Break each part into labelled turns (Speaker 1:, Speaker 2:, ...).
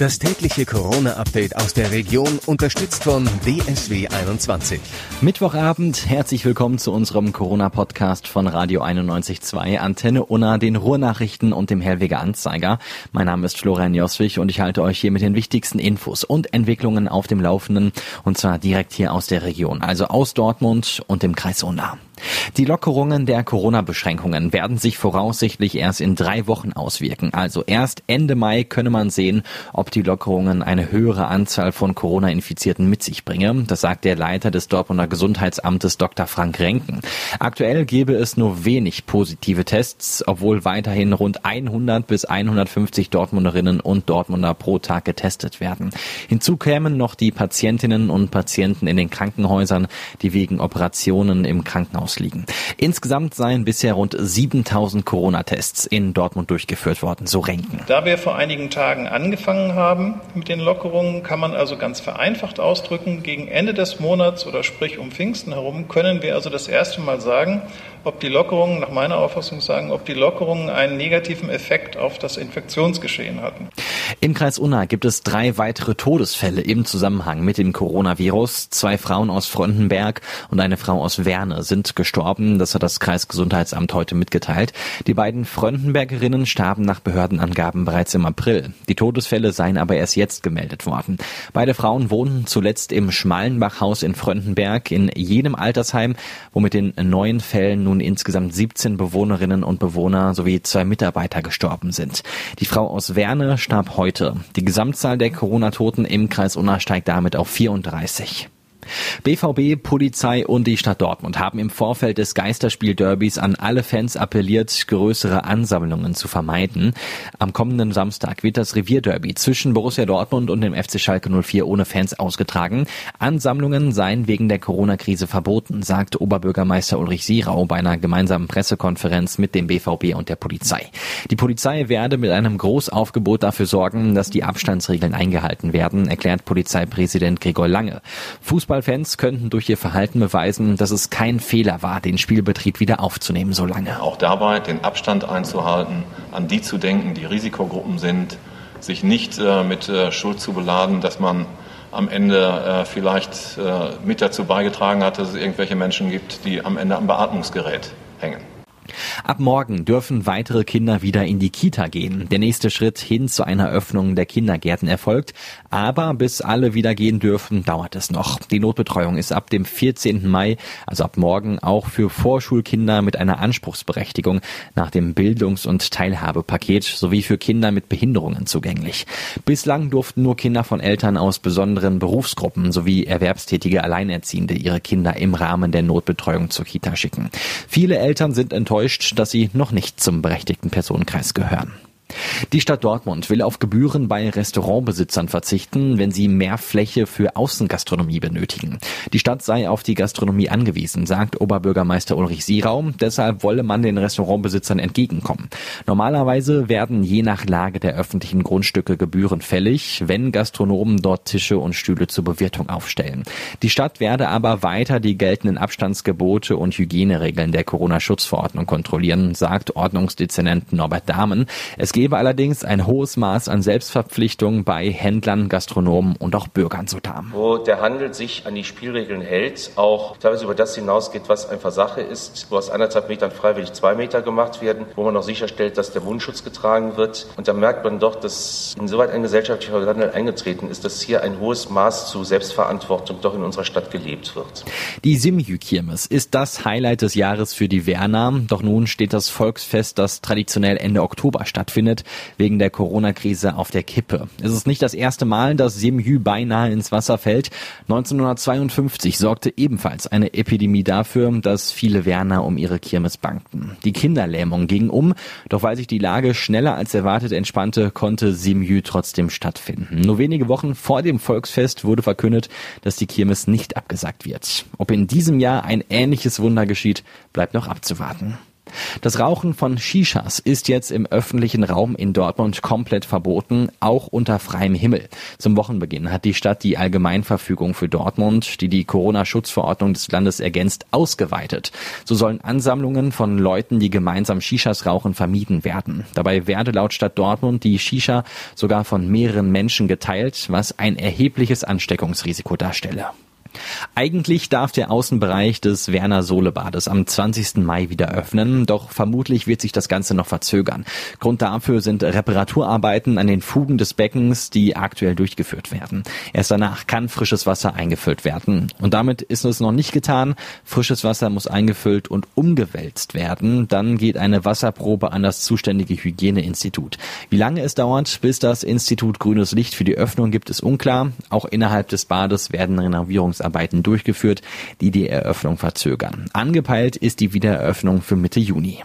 Speaker 1: Das tägliche Corona-Update aus der Region, unterstützt von DSW 21.
Speaker 2: Mittwochabend, herzlich willkommen zu unserem Corona-Podcast von Radio 91.2, Antenne Unna, den Ruhrnachrichten und dem Hellweger Anzeiger. Mein Name ist Florian Joswig und ich halte euch hier mit den wichtigsten Infos und Entwicklungen auf dem Laufenden und zwar direkt hier aus der Region, also aus Dortmund und dem Kreis Unna. Die Lockerungen der Corona-Beschränkungen werden sich voraussichtlich erst in drei Wochen auswirken. Also erst Ende Mai könne man sehen, ob die Lockerungen eine höhere Anzahl von Corona-Infizierten mit sich bringen. Das sagt der Leiter des Dortmunder Gesundheitsamtes Dr. Frank Renken. Aktuell gebe es nur wenig positive Tests, obwohl weiterhin rund 100 bis 150 Dortmunderinnen und Dortmunder pro Tag getestet werden. Hinzu kämen noch die Patientinnen und Patienten in den Krankenhäusern, die wegen Operationen im Krankenhaus ausliegen. Insgesamt seien bisher rund 7000 Corona-Tests in Dortmund durchgeführt worden, so Renken.
Speaker 3: Da wir vor einigen Tagen angefangen haben mit den Lockerungen, kann man also ganz vereinfacht ausdrücken, gegen Ende des Monats oder sprich um Pfingsten herum können wir also das erste Mal sagen, ob die Lockerungen, nach meiner Auffassung sagen, ob die Lockerungen einen negativen Effekt auf das Infektionsgeschehen hatten.
Speaker 2: Im Kreis Unna gibt es drei weitere Todesfälle im Zusammenhang mit dem Coronavirus. Zwei Frauen aus Frontenberg und eine Frau aus Werne sind gestorben. Das hat das Kreisgesundheitsamt heute mitgeteilt. Die beiden Frontenbergerinnen starben nach Behördenangaben bereits im April. Die Todesfälle seien aber erst jetzt gemeldet worden. Beide Frauen wohnten zuletzt im Schmalenbachhaus in Frontenberg in jenem Altersheim, wo mit den neuen Fällen nun insgesamt 17 Bewohnerinnen und Bewohner sowie zwei Mitarbeiter gestorben sind. Die Frau aus Werne starb heute. Die Gesamtzahl der Corona-Toten im Kreis Unna steigt damit auf 34. BVB, Polizei und die Stadt Dortmund haben im Vorfeld des Geisterspiel-Derbys an alle Fans appelliert, größere Ansammlungen zu vermeiden. Am kommenden Samstag wird das Revierderby zwischen Borussia Dortmund und dem FC Schalke 04 ohne Fans ausgetragen. Ansammlungen seien wegen der Corona-Krise verboten, sagt Oberbürgermeister Ulrich Sierau bei einer gemeinsamen Pressekonferenz mit dem BVB und der Polizei. Die Polizei werde mit einem Großaufgebot dafür sorgen, dass die Abstandsregeln eingehalten werden, erklärt Polizeipräsident Gregor Lange. Fußball Fußballfans könnten durch ihr Verhalten beweisen, dass es kein Fehler war, den Spielbetrieb wieder aufzunehmen so lange.
Speaker 4: Auch dabei den Abstand einzuhalten, an die zu denken, die Risikogruppen sind, sich nicht äh, mit äh, Schuld zu beladen, dass man am Ende äh, vielleicht äh, mit dazu beigetragen hat, dass es irgendwelche Menschen gibt, die am Ende am Beatmungsgerät hängen.
Speaker 2: Ab morgen dürfen weitere Kinder wieder in die Kita gehen. Der nächste Schritt hin zu einer Öffnung der Kindergärten erfolgt. Aber bis alle wieder gehen dürfen, dauert es noch. Die Notbetreuung ist ab dem 14. Mai, also ab morgen, auch für Vorschulkinder mit einer Anspruchsberechtigung nach dem Bildungs- und Teilhabepaket sowie für Kinder mit Behinderungen zugänglich. Bislang durften nur Kinder von Eltern aus besonderen Berufsgruppen sowie erwerbstätige Alleinerziehende ihre Kinder im Rahmen der Notbetreuung zur Kita schicken. Viele Eltern sind enttäuscht, dass sie noch nicht zum berechtigten Personenkreis gehören. Die Stadt Dortmund will auf Gebühren bei Restaurantbesitzern verzichten, wenn sie mehr Fläche für Außengastronomie benötigen. Die Stadt sei auf die Gastronomie angewiesen, sagt Oberbürgermeister Ulrich Sieraum. Deshalb wolle man den Restaurantbesitzern entgegenkommen. Normalerweise werden je nach Lage der öffentlichen Grundstücke Gebühren fällig, wenn Gastronomen dort Tische und Stühle zur Bewirtung aufstellen. Die Stadt werde aber weiter die geltenden Abstandsgebote und Hygieneregeln der Corona-Schutzverordnung kontrollieren, sagt Ordnungsdezernent Norbert Dahmen. Es gebe allerdings ein hohes Maß an Selbstverpflichtung bei Händlern, Gastronomen und auch Bürgern so dar.
Speaker 5: Wo der Handel sich an die Spielregeln hält, auch teilweise über das hinausgeht, was einfach Sache ist, wo aus anderthalb Metern freiwillig zwei Meter gemacht werden, wo man auch sicherstellt, dass der Mundschutz getragen wird. Und da merkt man doch, dass insoweit ein gesellschaftlicher Wandel eingetreten ist, dass hier ein hohes Maß zu Selbstverantwortung doch in unserer Stadt gelebt wird.
Speaker 2: Die Simjü-Kirmes ist das Highlight des Jahres für die Werner. Doch nun steht das Volksfest, das traditionell Ende Oktober stattfindet, stattfindet, wegen der Corona-Krise auf der Kippe. Es ist nicht das erste Mal, dass Semjü beinahe ins Wasser fällt. 1952 sorgte ebenfalls eine Epidemie dafür, dass viele Werner um ihre Kirmes bangten. Die Kinderlähmung ging um, doch weil sich die Lage schneller als erwartet entspannte, konnte Semjü trotzdem stattfinden. Nur wenige Wochen vor dem Volksfest wurde verkündet, dass die Kirmes nicht abgesagt wird. Ob in diesem Jahr ein ähnliches Wunder geschieht, bleibt noch abzuwarten. Das Rauchen von Shishas ist jetzt im öffentlichen Raum in Dortmund komplett verboten, auch unter freiem Himmel. Zum Wochenbeginn hat die Stadt die Allgemeinverfügung für Dortmund, die die Corona-Schutzverordnung des Landes ergänzt, ausgeweitet. So sollen Ansammlungen von Leuten, die gemeinsam Shishas rauchen, vermieden werden. Dabei werde laut Stadt Dortmund die Shisha sogar von mehreren Menschen geteilt, was ein erhebliches Ansteckungsrisiko darstelle. Eigentlich darf der Außenbereich des Werner Sohle am 20. Mai wieder öffnen, doch vermutlich wird sich das Ganze noch verzögern. Grund dafür sind Reparaturarbeiten an den Fugen des Beckens, die aktuell durchgeführt werden. Erst danach kann frisches Wasser eingefüllt werden. Und damit ist es noch nicht getan. Frisches Wasser muss eingefüllt und umgewälzt werden. Dann geht eine Wasserprobe an das zuständige Hygieneinstitut. Wie lange es dauert, bis das Institut grünes Licht für die Öffnung gibt, ist unklar. Auch innerhalb des Bades werden Renovierungs Sanierungsarbeiten durchgeführt, die die Eröffnung verzögern. Angepeilt ist die Wiedereröffnung für Mitte Juni.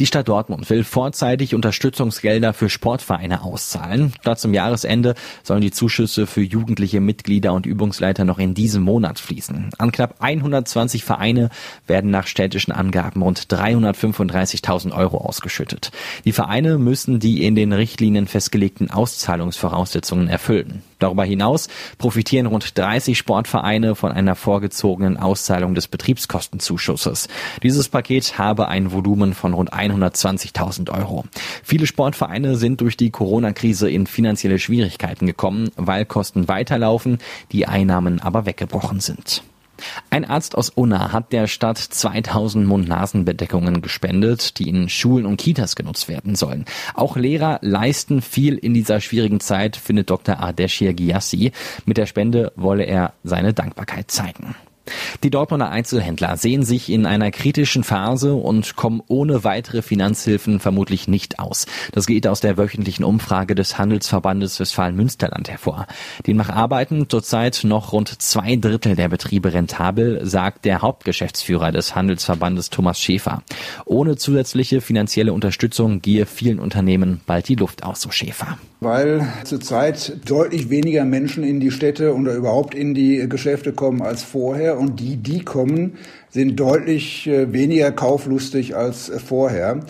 Speaker 2: Die Stadt Dortmund will vorzeitig Unterstützungsgelder für Sportvereine auszahlen. Statt zum Jahresende sollen die Zuschüsse für jugendliche Mitglieder und Übungsleiter noch in diesem Monat fließen. An knapp 120 Vereine werden nach städtischen Angaben rund 335.000 Euro ausgeschüttet. Die Vereine müssen die in den Richtlinien festgelegten Auszahlungsvoraussetzungen erfüllen. Darüber hinaus profitieren rund 30 Sportvereine von einer vorgezogenen Auszahlung des Betriebskostenzuschusses. Dieses Paket habe ein Volumen von rund 120.000 Euro. Viele Sportvereine sind durch die Corona-Krise in finanzielle Schwierigkeiten gekommen, weil Kosten weiterlaufen, die Einnahmen aber weggebrochen sind. Ein Arzt aus Unna hat der Stadt 2000 Mund-Nasen-Bedeckungen gespendet, die in Schulen und Kitas genutzt werden sollen. Auch Lehrer leisten viel in dieser schwierigen Zeit, findet Dr. Ardeshir Giassi. Mit der Spende wolle er seine Dankbarkeit zeigen. Die Dortmunder Einzelhändler sehen sich in einer kritischen Phase und kommen ohne weitere Finanzhilfen vermutlich nicht aus. Das geht aus der wöchentlichen Umfrage des Handelsverbandes Westfalen-Münsterland hervor. Demnach arbeiten zurzeit noch rund zwei Drittel der Betriebe rentabel, sagt der Hauptgeschäftsführer des Handelsverbandes Thomas Schäfer. Ohne zusätzliche finanzielle Unterstützung gehe vielen Unternehmen bald die Luft aus, so Schäfer
Speaker 6: weil zurzeit deutlich weniger Menschen in die Städte oder überhaupt in die Geschäfte kommen als vorher und die, die kommen, sind deutlich äh, weniger kauflustig als vorher.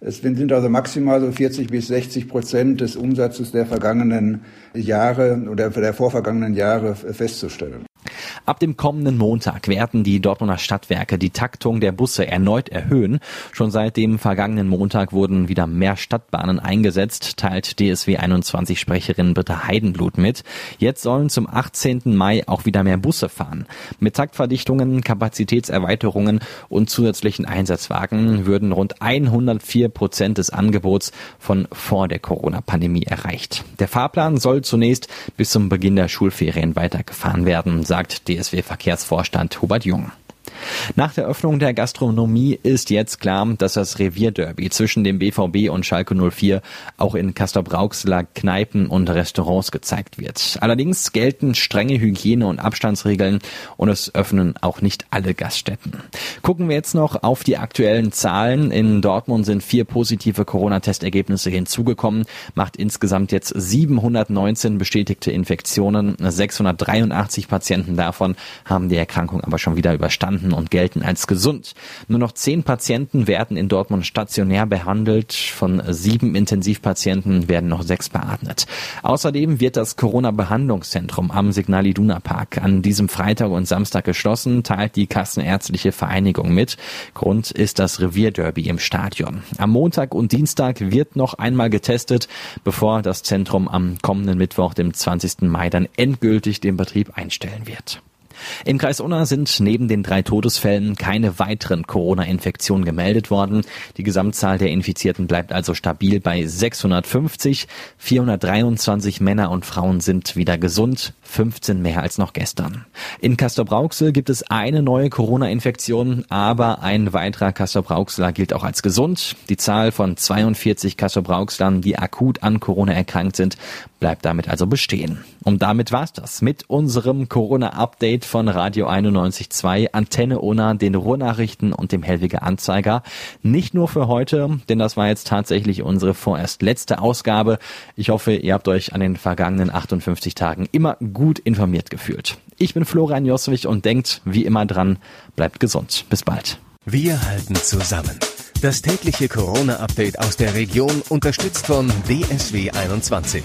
Speaker 6: Es sind also maximal so 40 bis 60 Prozent des Umsatzes der vergangenen Jahre oder der vorvergangenen Jahre festzustellen.
Speaker 2: Ab dem kommenden Montag werden die Dortmunder Stadtwerke die Taktung der Busse erneut erhöhen. Schon seit dem vergangenen Montag wurden wieder mehr Stadtbahnen eingesetzt, teilt DSW 21 Sprecherin Britta Heidenblut mit. Jetzt sollen zum 18. Mai auch wieder mehr Busse fahren. Mit Taktverdichtungen, Kapazitätserweiterungen und zusätzlichen Einsatzwagen würden rund 104 Prozent des Angebots von vor der Corona-Pandemie erreicht. Der Fahrplan soll zunächst bis zum Beginn der Schulferien weitergefahren werden, sagt DSW DSW-Verkehrsvorstand Hubert Jung. Nach der Öffnung der Gastronomie ist jetzt klar, dass das Revierderby zwischen dem BVB und Schalke 04 auch in Castrop-Rauxler Kneipen und Restaurants gezeigt wird. Allerdings gelten strenge Hygiene- und Abstandsregeln und es öffnen auch nicht alle Gaststätten. Gucken wir jetzt noch auf die aktuellen Zahlen. In Dortmund sind vier positive Corona-Testergebnisse hinzugekommen, macht insgesamt jetzt 719 bestätigte Infektionen. 683 Patienten davon haben die Erkrankung aber schon wieder überstanden und gelten als gesund. Nur noch zehn Patienten werden in Dortmund stationär behandelt. Von sieben Intensivpatienten werden noch sechs beatmet. Außerdem wird das Corona-Behandlungszentrum am Signal Iduna Park an diesem Freitag und Samstag geschlossen, teilt die Kassenärztliche Vereinigung mit. Grund ist das Revierderby im Stadion. Am Montag und Dienstag wird noch einmal getestet, bevor das Zentrum am kommenden Mittwoch, dem 20. Mai, dann endgültig den Betrieb einstellen wird. Im Kreis Unna sind neben den drei Todesfällen keine weiteren Corona-Infektionen gemeldet worden. Die Gesamtzahl der Infizierten bleibt also stabil bei 650. 423 Männer und Frauen sind wieder gesund, 15 mehr als noch gestern. In Castrop-Rauxel gibt es eine neue Corona-Infektion, aber ein weiterer Castrop-Rauxler gilt auch als gesund. Die Zahl von 42 Castrop-Rauxlern, die akut an Corona erkrankt sind, bleibt damit also bestehen. Und damit war's das mit unserem Corona-Update von Radio 91.2, Antenne Ona, den Ruhrnachrichten und dem Hellwiger Anzeiger. Nicht nur für heute, denn das war jetzt tatsächlich unsere vorerst letzte Ausgabe. Ich hoffe, ihr habt euch an den vergangenen 58 Tagen immer gut informiert gefühlt. Ich bin Florian Joswig und denkt wie immer dran, bleibt gesund. Bis bald.
Speaker 1: Wir halten zusammen. Das tägliche Corona-Update aus der Region unterstützt von DSW 21.